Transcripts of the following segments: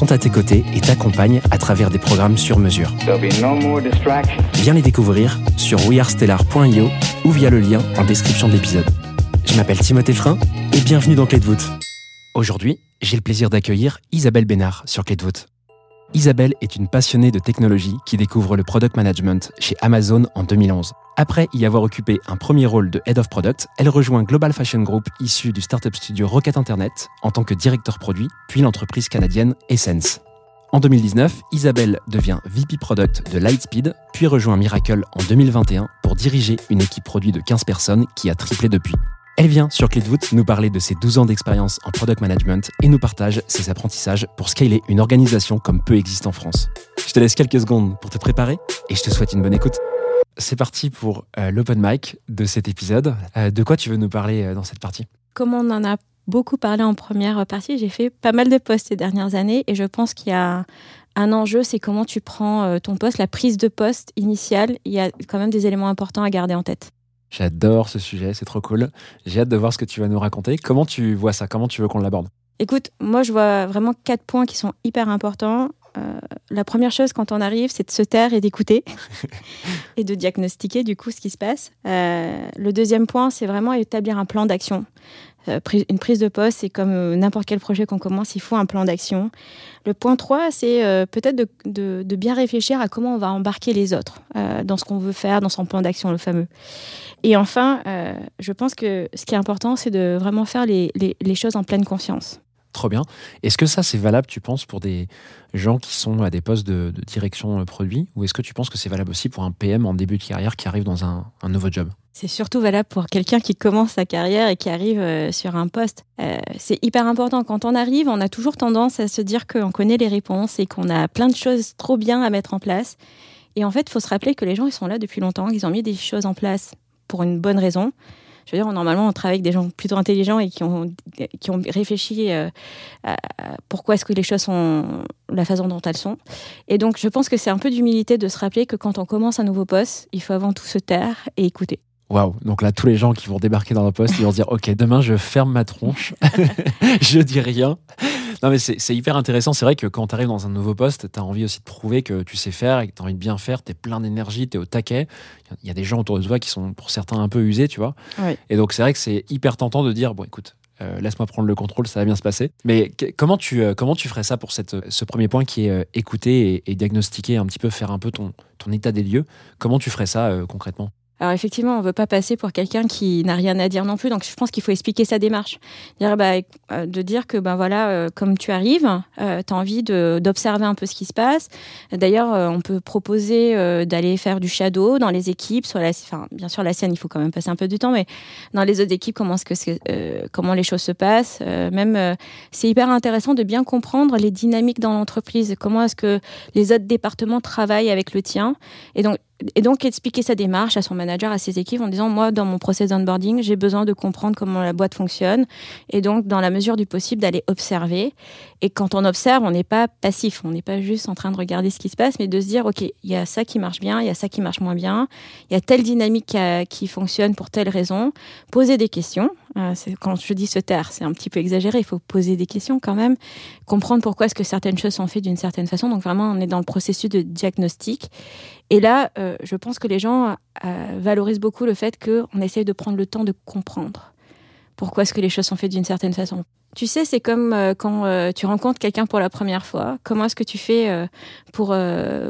sont à tes côtés et t'accompagnent à travers des programmes sur mesure. No. Viens les découvrir sur wearestellar.io ou via le lien en description de l'épisode. Je m'appelle Timothée Frein et bienvenue dans Clé de voûte. Aujourd'hui, j'ai le plaisir d'accueillir Isabelle Bénard sur Clé de voûte. Isabelle est une passionnée de technologie qui découvre le product management chez Amazon en 2011. Après y avoir occupé un premier rôle de Head of Product, elle rejoint Global Fashion Group issu du startup studio Rocket Internet en tant que directeur produit, puis l'entreprise canadienne Essence. En 2019, Isabelle devient VP Product de Lightspeed, puis rejoint Miracle en 2021 pour diriger une équipe produit de 15 personnes qui a triplé depuis. Elle vient sur Clé de voûte nous parler de ses 12 ans d'expérience en product management et nous partage ses apprentissages pour scaler une organisation comme peu existe en France. Je te laisse quelques secondes pour te préparer et je te souhaite une bonne écoute. C'est parti pour euh, l'open mic de cet épisode. Euh, de quoi tu veux nous parler euh, dans cette partie? Comme on en a beaucoup parlé en première partie, j'ai fait pas mal de postes ces dernières années et je pense qu'il y a un enjeu, c'est comment tu prends ton poste, la prise de poste initiale. Il y a quand même des éléments importants à garder en tête. J'adore ce sujet, c'est trop cool. J'ai hâte de voir ce que tu vas nous raconter. Comment tu vois ça? Comment tu veux qu'on l'aborde? Écoute, moi je vois vraiment quatre points qui sont hyper importants. Euh, la première chose quand on arrive, c'est de se taire et d'écouter et de diagnostiquer du coup ce qui se passe. Euh, le deuxième point, c'est vraiment établir un plan d'action. Euh, une prise de poste, c'est comme euh, n'importe quel projet qu'on commence, il faut un plan d'action. Le point 3, c'est euh, peut-être de, bien réfléchir à comment on va embarquer les autres dans ce qu'on veut faire, dans son plan d'action, le fameux. Et enfin, je pense que ce qui est important, c'est de vraiment faire les- les- les choses en pleine conscience. Trop bien. Est-ce que ça, c'est valable, tu penses, pour des gens qui sont à des postes de, direction euh, produit? Ou est-ce que tu penses que c'est valable aussi pour un PM en début de carrière qui arrive dans un, un nouveau job? C'est surtout valable pour quelqu'un qui commence sa carrière et qui arrive euh, sur un poste. Euh, c'est hyper important. Quand on arrive, on a toujours tendance à se dire qu'on connaît les réponses et qu'on a plein de choses trop bien à mettre en place. Et en fait, il faut se rappeler que les gens, ils sont là depuis longtemps, ils ont mis des choses en place pour une bonne raison. Je veux dire, normalement, on travaille avec des gens plutôt intelligents et qui ont, qui ont réfléchi euh, à pourquoi est-ce que les choses sont la façon dont elles sont. Et donc, je pense que c'est un peu d'humilité de se rappeler que quand on commence un nouveau poste, il faut avant tout se taire et écouter. Waouh Donc là, tous les gens qui vont débarquer dans le poste, ils vont se dire Ok, demain, je ferme ma tronche, je dis rien. Non, mais c'est hyper intéressant. C'est vrai que quand tu arrives dans un nouveau poste, tu as envie aussi de prouver que tu sais faire et que tu as envie de bien faire. Tu es plein d'énergie, tu es au taquet. Il y a des gens autour de toi qui sont, pour certains, un peu usés, tu vois. Et donc, c'est vrai que c'est hyper tentant de dire Bon, écoute, euh, laisse-moi prendre le contrôle, ça va bien se passer. Mais comment tu, euh, comment tu ferais ça pour cette, ce premier point qui est euh, écouter et, et diagnostiquer un petit peu, faire un peu ton, ton état des lieux? Comment tu ferais ça euh, concrètement? Alors effectivement, on veut pas passer pour quelqu'un qui n'a rien à dire non plus, donc je pense qu'il faut expliquer sa démarche. Dire, bah, euh, de dire que ben voilà, euh, comme tu arrives, tu as envie d'observer un peu ce qui se passe. D'ailleurs, euh, on peut proposer euh, d'aller faire du shadow dans les équipes, bien sûr la scène, il faut quand même passer un peu de temps, mais dans les autres équipes, comment, est-ce que euh, comment les choses se passent. Euh, même, euh, c'est hyper intéressant de bien comprendre les dynamiques dans l'entreprise, comment est-ce que les autres départements travaillent avec le tien. Et donc, et donc expliquer sa démarche à son manager, à ses équipes en disant moi dans mon process d'onboarding j'ai besoin de comprendre comment la boîte fonctionne. Et donc dans la mesure du possible d'aller observer. Et quand on observe on n'est pas passif, on n'est pas juste en train de regarder ce qui se passe mais de se dire ok il y a ça qui marche bien, il y a ça qui marche moins bien, il y a telle dynamique qui, fonctionne pour telle raison, poser des questions. Euh, quand je dis se taire, c'est un petit peu exagéré, il faut poser des questions quand même, comprendre pourquoi est-ce que certaines choses sont faites d'une certaine façon. Donc vraiment, on est dans le processus de diagnostic. Et là, euh, je pense que les gens euh, valorisent beaucoup le fait qu'on essaye de prendre le temps de comprendre pourquoi est-ce que les choses sont faites d'une certaine façon. Tu sais, c'est comme euh, quand euh, tu rencontres quelqu'un pour la première fois. Comment est-ce que tu fais euh, pour,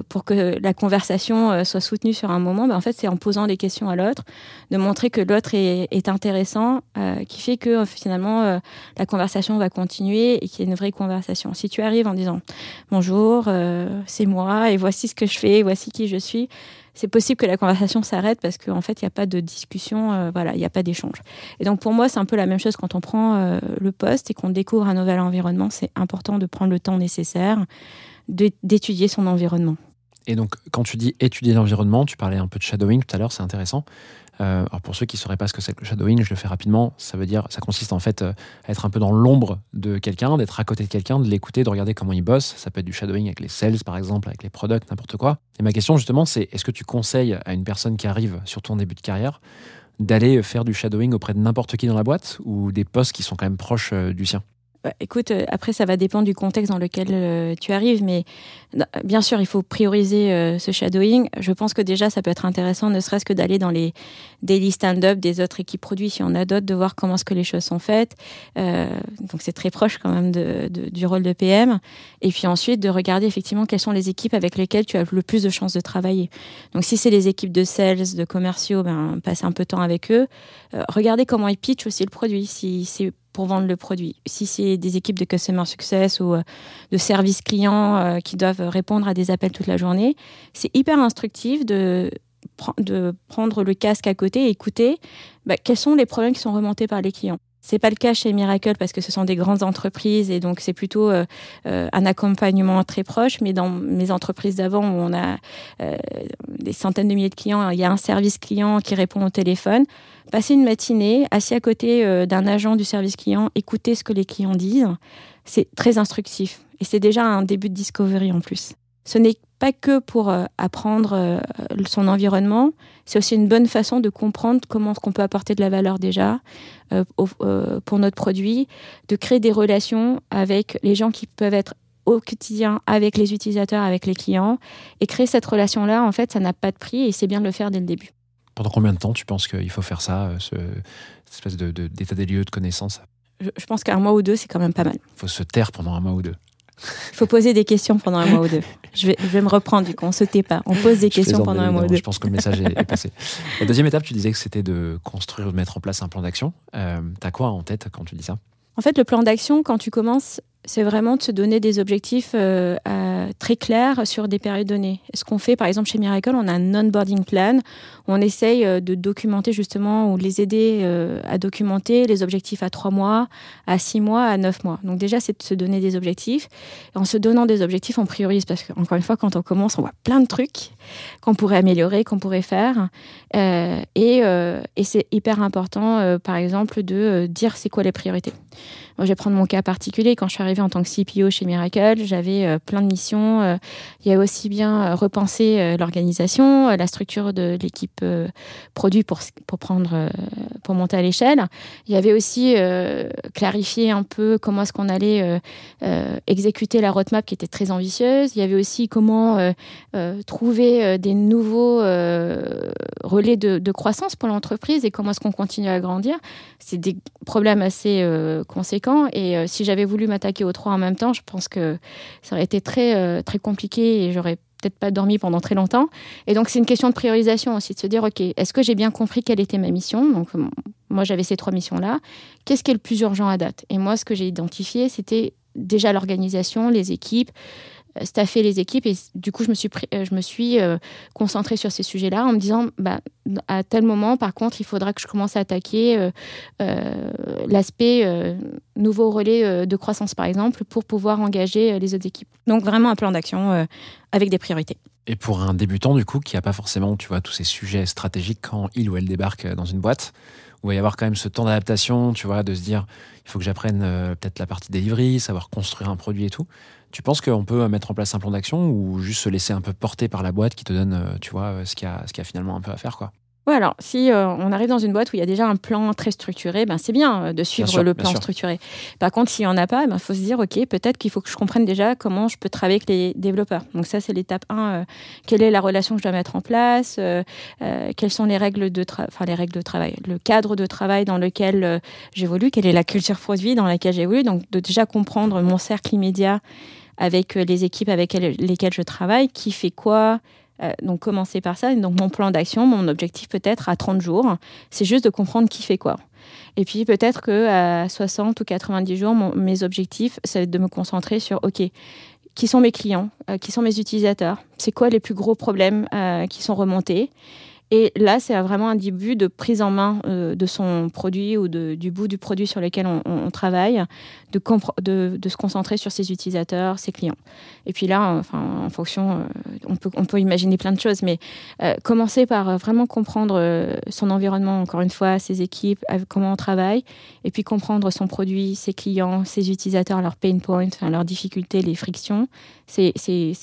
pour que la conversation soit soutenue sur un moment? Ben, En fait, c'est en posant des questions à l'autre, de montrer que l'autre est, intéressant, qui fait que finalement la conversation va continuer et qu'il y ait une vraie conversation. Si tu arrives en disant bonjour, c'est moi et voici ce que je fais, voici qui je suis, c'est possible que la conversation s'arrête parce qu'en fait, il n'y a pas de discussion, voilà, il n'y a pas d'échange. Et donc, pour moi, c'est un peu la même chose quand on prend le poste qu'on découvre un nouvel environnement. C'est important de prendre le temps nécessaire d'étudier son environnement. Et donc, quand tu dis étudier l'environnement, tu parlais un peu de shadowing tout à l'heure, c'est intéressant. Euh, alors pour ceux qui ne sauraient pas ce que c'est que le shadowing, je le fais rapidement. Ça veut dire, ça consiste en fait euh, à être un peu dans l'ombre de quelqu'un, d'être à côté de quelqu'un, de l'écouter, de regarder comment il bosse. Ça peut être du shadowing avec les sales, par exemple, avec les products, n'importe quoi. Et ma question justement, c'est est-ce que tu conseilles à une personne qui arrive, surtout en début de carrière, d'aller faire du shadowing auprès de n'importe qui dans la boîte ou des postes qui sont quand même proches euh, du sien Bah, écoute, euh, après, ça va dépendre du contexte dans lequel euh, tu arrives, mais bien sûr, il faut prioriser euh, ce shadowing. Je pense que déjà, ça peut être intéressant, ne serait-ce que d'aller dans les daily stand-up des autres équipes produits, si on a d'autres, de voir comment est-ce que les choses sont faites. Donc, c'est très proche quand même du rôle de PM. Et puis ensuite, de regarder effectivement quelles sont les équipes avec lesquelles tu as le plus de chances de travailler. Donc, si c'est les équipes de sales, de commerciaux, ben, passer un peu de temps avec eux. Regardez comment ils pitchent aussi le produit. Si c'est pour vendre le produit. Si c'est des équipes de customer success ou euh, de service client euh, qui doivent répondre à des appels toute la journée, c'est hyper instructif de, pre- de prendre le casque à côté et écouter bah, quels sont les problèmes qui sont remontés par les clients. C'est pas le cas chez Miracle parce que ce sont des grandes entreprises et donc c'est plutôt euh, euh, un accompagnement très proche. Mais dans mes entreprises d'avant où on a euh, des centaines de milliers de clients, il y a un service client qui répond au téléphone. Passer une matinée assis à côté euh, d'un agent du service client, écouter ce que les clients disent, c'est très instructif. Et c'est déjà un début de discovery en plus. Ce n'est pas que pour euh, apprendre euh, son environnement, c'est aussi une bonne façon de comprendre comment on peut apporter de la valeur déjà euh, pour notre produit, de créer des relations avec les gens qui peuvent être au quotidien avec les utilisateurs, avec les clients. Et créer cette relation-là, en fait, ça n'a pas de prix et c'est bien de le faire dès le début. Pendant combien de temps tu penses qu'il faut faire ça, ce, cette espèce de- de- d'état des lieux de connaissance? Je, je pense qu'un mois ou deux, c'est quand même pas mal. Il faut se taire pendant un mois ou deux. Il faut poser des questions pendant un mois ou deux. Je vais, je vais me reprendre du coup, on se tait pas. On pose des Je questions pendant un mois ou deux. Je pense que le message est, est passé. La deuxième étape, tu disais que c'était de construire, de mettre en place un plan d'action. Euh, T'as quoi en tête quand tu dis ça? En fait, le plan d'action, quand tu commences, c'est vraiment de se donner des objectifs euh, très clairs sur des périodes données. Ce qu'on fait, par exemple, chez Miracle, on a un onboarding plan où on essaye euh, de documenter justement ou les aider euh, à documenter les objectifs à trois mois, à six mois, à neuf mois. Donc déjà, c'est de se donner des objectifs. En se donnant des objectifs, on priorise parce que encore une fois, quand on commence, on voit plein de trucs qu'on pourrait améliorer, qu'on pourrait faire. Et c'est hyper important, par exemple, de dire c'est quoi les priorités. Moi, je vais prendre mon cas particulier. Quand je suis arrivée en tant que CPO chez Miracle, j'avais euh, plein de missions. Euh, il y a aussi bien euh, repenser l'organisation, la structure de l'équipe produit pour, pour, prendre, pour monter à l'échelle. Il y avait aussi clarifier un peu comment est-ce qu'on allait exécuter la roadmap qui était très ambitieuse. Il y avait aussi comment trouver des nouveaux relais de, croissance pour l'entreprise et comment est-ce qu'on continue à grandir. C'est des problèmes assez conséquents et euh, si j'avais voulu m'attaquer aux trois en même temps, je pense que ça aurait été très, euh, très compliqué et j'aurais peut-être pas dormi pendant très longtemps. Et donc, c'est une question de priorisation aussi, de se dire, OK, est-ce que j'ai bien compris quelle était ma mission? Donc, moi, j'avais ces trois missions-là. Qu'est-ce qui est le plus urgent à date? Et moi, ce que j'ai identifié, c'était déjà l'organisation, les équipes, staffer les équipes. Et du coup, je me suis, pris- euh, je me suis euh, concentrée sur ces sujets-là en me disant, bah, à tel moment, par contre, il faudra que je commence à attaquer euh, euh, l'aspect euh, nouveau relais euh, de croissance, par exemple, pour pouvoir engager euh, les autres équipes. Donc, vraiment un plan d'action euh, avec des priorités. Et pour un débutant, du coup, qui n'a pas forcément, tu vois, tous ces sujets stratégiques quand il ou elle débarque dans une boîte, où il va y avoir quand même ce temps d'adaptation, tu vois, de se dire, il faut que j'apprenne euh, peut-être la partie delivery, savoir construire un produit et tout. Tu penses qu'on peut mettre en place un plan d'action ou juste se laisser un peu porter par la boîte qui te donne, euh, tu vois, euh, ce qu'il y a, ce qu'il y a finalement un peu à faire, quoi? Ouais, alors si euh, on arrive dans une boîte où il y a déjà un plan très structuré, ben c'est bien de suivre sûr, le plan structuré. Par contre, s'il n'y en a pas, il faut se dire, OK, peut-être qu'il faut que je comprenne déjà comment je peux travailler avec les développeurs. Donc ça, c'est l'étape 1. quelle est la relation que je dois mettre en place euh, Quelles sont les règles de, tra- enfin, les règles de travail Le cadre de travail dans lequel j'évolue Quelle est la culture produit dans laquelle j'évolue Donc de déjà comprendre mon cercle immédiat avec euh, les équipes avec elles- lesquelles je travaille, qui fait quoi, euh, donc commencer par ça. Donc mon plan d'action, mon objectif peut-être à 30 jours, c'est juste de comprendre qui fait quoi. Et puis peut-être que à 60 ou 90 jours, mes objectifs, être de me concentrer sur OK, qui sont mes clients, euh, qui sont mes utilisateurs, c'est quoi les plus gros problèmes qui sont remontés. Et là, c'est vraiment un début de prise en main euh, de son produit ou du bout du produit sur lequel on, travaille, de, se concentrer sur ses utilisateurs, ses clients. Et puis là, en fonction, euh, on, peut, imaginer plein de choses, mais euh, commencer par vraiment comprendre son environnement, encore une fois, ses équipes, comment on travaille, et puis comprendre son produit, ses clients, ses utilisateurs, leurs pain points, leurs difficultés, les frictions, c'est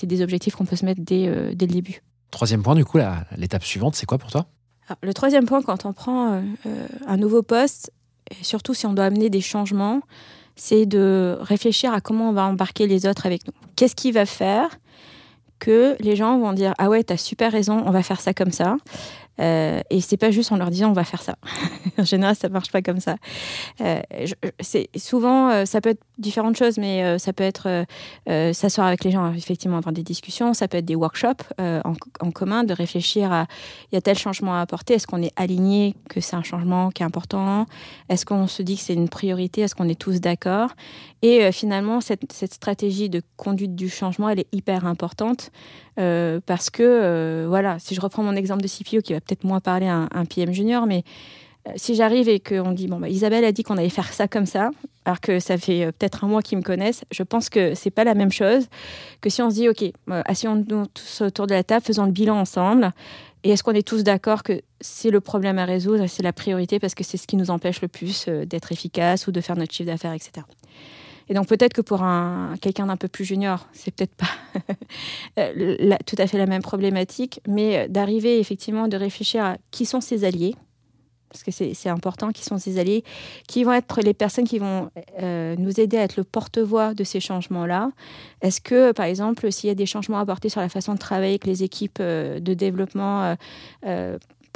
des objectifs qu'on peut se mettre dès le début. Troisième point, du coup, l'étape suivante, c'est quoi pour toi? Alors, le troisième point, quand on prend euh, euh, un nouveau poste, et surtout si on doit amener des changements, c'est de réfléchir à comment on va embarquer les autres avec nous. Qu'est-ce qui va faire que les gens vont dire ah ouais t'as super raison on va faire ça comme ça Euh, et c'est pas juste en leur disant on va faire ça. En général ça marche pas comme ça. Euh, c'est souvent euh, ça peut être différentes choses mais euh, ça peut être s'asseoir avec les gens effectivement avoir des discussions. Ça peut être des workshops en, commun de réfléchir à il y a tel changement à apporter. Est-ce qu'on est aligné que c'est un changement qui est important? Est-ce qu'on se dit que c'est une priorité? Est-ce qu'on est tous d'accord? Et finalement cette, stratégie de conduite du changement elle est hyper importante parce que, voilà, si je reprends mon exemple de CPO qui va peut-être moins parler à un, PM junior, mais euh, si j'arrive et qu'on dit, bon, bah, Isabelle a dit qu'on allait faire ça comme ça, alors que ça fait euh, peut-être un mois qu'ils me connaissent, je pense que c'est pas la même chose que si on se dit, OK, euh, asseyons-nous tous autour de la table, faisons le bilan ensemble. Et est-ce qu'on est tous d'accord que c'est le problème à résoudre, c'est la priorité parce que c'est ce qui nous empêche le plus euh, d'être efficace ou de faire notre chiffre d'affaires, etc. Et donc peut-être que pour un, quelqu'un d'un peu plus junior, c'est peut-être pas euh, tout à fait la même problématique, mais euh, d'arriver effectivement de réfléchir à qui sont ses alliés, parce que c'est important, qui sont ses alliés, qui vont être les personnes qui vont euh, nous aider à être le porte-voix de ces changements-là. Est-ce que, par exemple, s'il y a des changements à apporter sur la façon de travailler avec les équipes de développement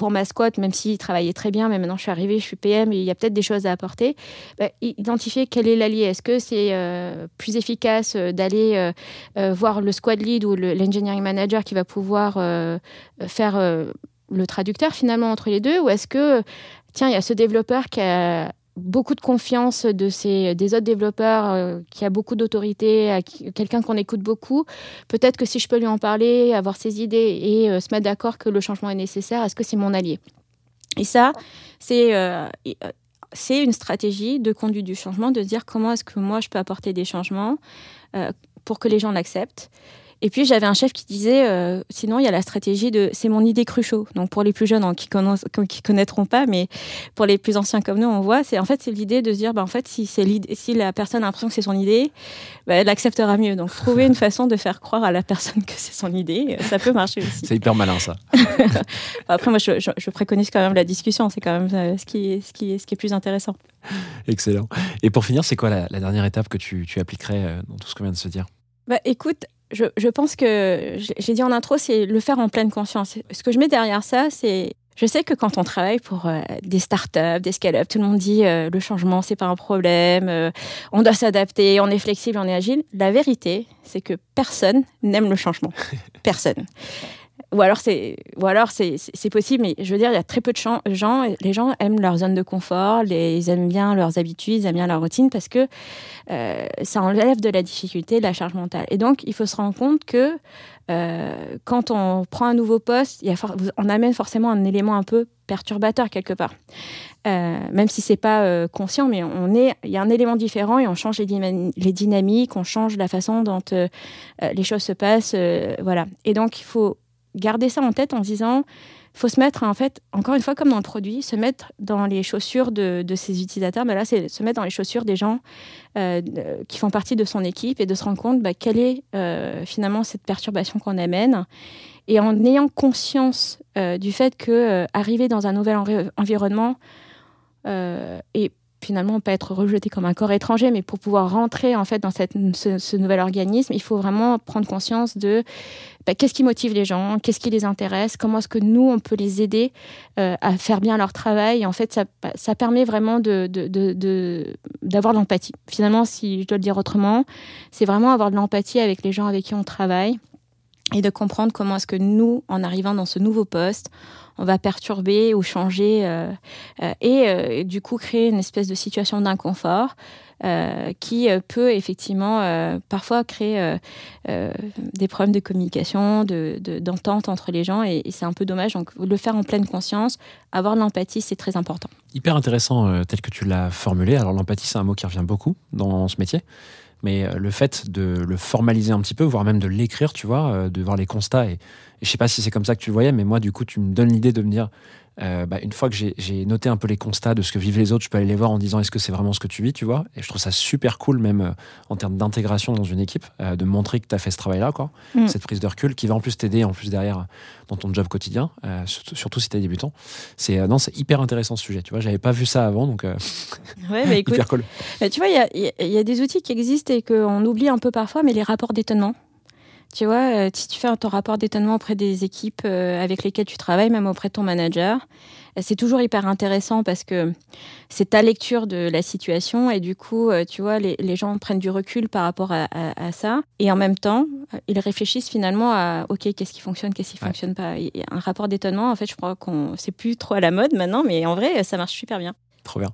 pour ma squad, même s'ils travaillaient très bien, mais maintenant je suis arrivée, je suis PM il y a peut-être des choses à apporter, bah, identifier quel est l'allié. Est-ce que c'est euh, plus efficace euh, d'aller euh, voir le squad lead ou le- l'engineering manager qui va pouvoir faire le traducteur finalement entre les deux? Ou est-ce que, tiens, il y a ce développeur qui a beaucoup de confiance de ses, des autres développeurs, euh, qui a beaucoup d'autorité, quelqu'un qu'on écoute beaucoup. Peut-être que si je peux lui en parler, avoir ses idées et euh, se mettre d'accord que le changement est nécessaire, est-ce que c'est mon allié? Et ça, c'est euh, c'est une stratégie de conduite du changement, de dire comment est-ce que moi je peux apporter des changements pour que les gens l'acceptent. Et puis j'avais un chef qui disait, euh, sinon il y a la stratégie de c'est mon idée cruchot. Donc pour les plus jeunes hein, qui, connaissent, qui connaîtront pas, mais pour les plus anciens comme nous, on voit, c'est en fait c'est l'idée de se dire, bah, en fait si c'est l'idée- si la personne a l'impression que c'est son idée, bah, elle acceptera mieux. Donc trouver une façon de faire croire à la personne que c'est son idée, euh, ça peut marcher aussi. C'est hyper malin, ça. Après moi je, je- je préconise quand même la discussion, c'est quand même euh, ce qui est, ce qui est, ce qui est plus intéressant. Excellent. Et pour finir, c'est quoi la, la dernière étape que tu, tu appliquerais dans tout ce qu'on vient de se dire? Bah, écoute, je, je pense que j'ai j'ai dit en intro, c'est le faire en pleine conscience. Ce que je mets derrière ça, c'est je sais que quand on travaille pour euh, des startups, des scale-up, tout le monde dit euh, le changement c'est pas un problème, euh, on doit s'adapter, on est flexible, on est agile. La vérité, c'est que personne n'aime le changement. Personne. Ou alors c'est, ou alors c'est, possible, mais je veux dire, il y a très peu de gens. Les gens aiment leur zone de confort, ils aiment bien leurs habitudes, ils aiment bien leur routine parce que euh, ça enlève de la difficulté, de la charge mentale. Et donc, il faut se rendre compte que euh, quand on prend un nouveau poste, il y a on amène forcément un élément un peu perturbateur quelque part. Euh, même si c'est pas conscient, mais on est, il y a un élément différent et on change les, les dynamiques, on change la façon dont les choses se passent, voilà. Et donc il faut garder ça en tête en se disant faut se mettre, en fait, encore une fois, comme dans le produit, se mettre dans les chaussures de, de ses utilisateurs. Mais là, c'est se mettre dans les chaussures des gens euh, qui font partie de son équipe et de se rendre compte bah, quelle est euh, finalement cette perturbation qu'on amène. Et en ayant conscience euh, du fait que arriver dans un nouvel envi- environnement et finalement pas être rejeté comme un corps étranger, mais pour pouvoir rentrer en fait dans cette, ce, nouvel organisme, il faut vraiment prendre conscience de bah, qu'est-ce qui motive les gens, qu'est-ce qui les intéresse, comment est-ce que nous on peut les aider euh, à faire bien leur travail. En fait, ça, ça permet vraiment de, de, de- d'avoir de l'empathie. Finalement, si je dois le dire autrement, c'est vraiment avoir de l'empathie avec les gens avec qui on travaille et de comprendre comment est-ce que nous, en arrivant dans ce nouveau poste, on va perturber ou changer euh, euh, et euh, du coup créer une espèce de situation d'inconfort qui peut effectivement parfois créer des problèmes de communication, de, de- d'entente entre les gens et, et c'est un peu dommage. Donc le faire en pleine conscience, avoir de l'empathie, c'est très important. Hyper intéressant tel que tu l'as formulé. Alors l'empathie, c'est un mot qui revient beaucoup dans ce métier. Mais euh, le fait de le formaliser un petit peu, voire même de l'écrire, tu vois, euh, de voir les constats, et, et je sais pas si c'est comme ça que tu le voyais, mais moi, du coup, tu me donnes l'idée de me dire, euh, bah, une fois que j'ai- noté un peu les constats de ce que vivent les autres, je peux aller les voir en disant est-ce que c'est vraiment ce que tu vis, tu vois? Et je trouve ça super cool, même euh, en termes d'intégration dans une équipe, euh, de montrer que tu as fait ce travail-là, quoi. Mm. Cette prise de recul qui va en plus t'aider, en plus derrière, dans ton job quotidien, surtout, surtout si tu es débutant. C'est non, c'est hyper intéressant ce sujet, tu vois. J'avais pas vu ça avant, donc Ouais, bah, écoute, hyper cool. Tu vois, il y y a des outils qui existent et qu'on oublie un peu parfois, mais les rapports d'étonnement. Tu vois, euh, si tu fais ton rapport d'étonnement auprès des équipes euh, avec lesquelles tu travailles, même auprès de ton manager, euh, c'est toujours hyper intéressant parce que c'est ta lecture de la situation et du coup, tu vois, les, les gens prennent du recul par rapport à, à- à ça et en même temps, ils réfléchissent finalement à OK, qu'est-ce qui fonctionne, qu'est-ce qui Ouais. fonctionne pas. Et un rapport d'étonnement, en fait, je crois qu'on c'est plus trop à la mode maintenant, mais en vrai, ça marche super bien. Trop bien.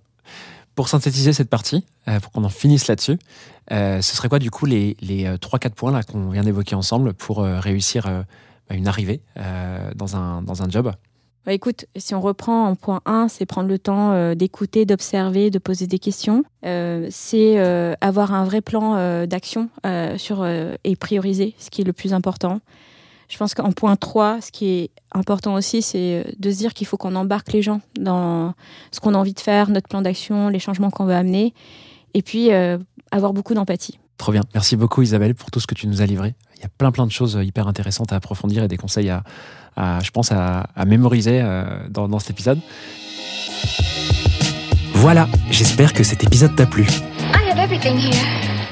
Pour synthétiser cette partie, euh, pour qu'on en finisse là-dessus, euh, ce serait quoi du coup les, les 3-4 points là qu'on vient d'évoquer ensemble pour euh, réussir euh, bah, une arrivée euh, dans, un, dans un job? Bah, écoute, si on reprend en point 1, c'est prendre le temps euh, d'écouter, d'observer, de poser des questions. Euh, c'est euh, avoir un vrai plan euh, d'action euh, euh, et prioriser, ce qui est le plus important. Je pense qu'en point 3, ce qui est important aussi, c'est euh, de se dire qu'il faut qu'on embarque les gens dans ce qu'on a envie de faire, notre plan d'action, les changements qu'on veut amener, et puis euh, avoir beaucoup d'empathie. Trop bien. Merci beaucoup Isabelle pour tout ce que tu nous as livré. Il y a plein plein de choses hyper intéressantes à approfondir et des conseils à, à, je pense, à, à mémoriser euh, dans, dans cet épisode. Voilà, j'espère que cet épisode t'a plu. I have everything here.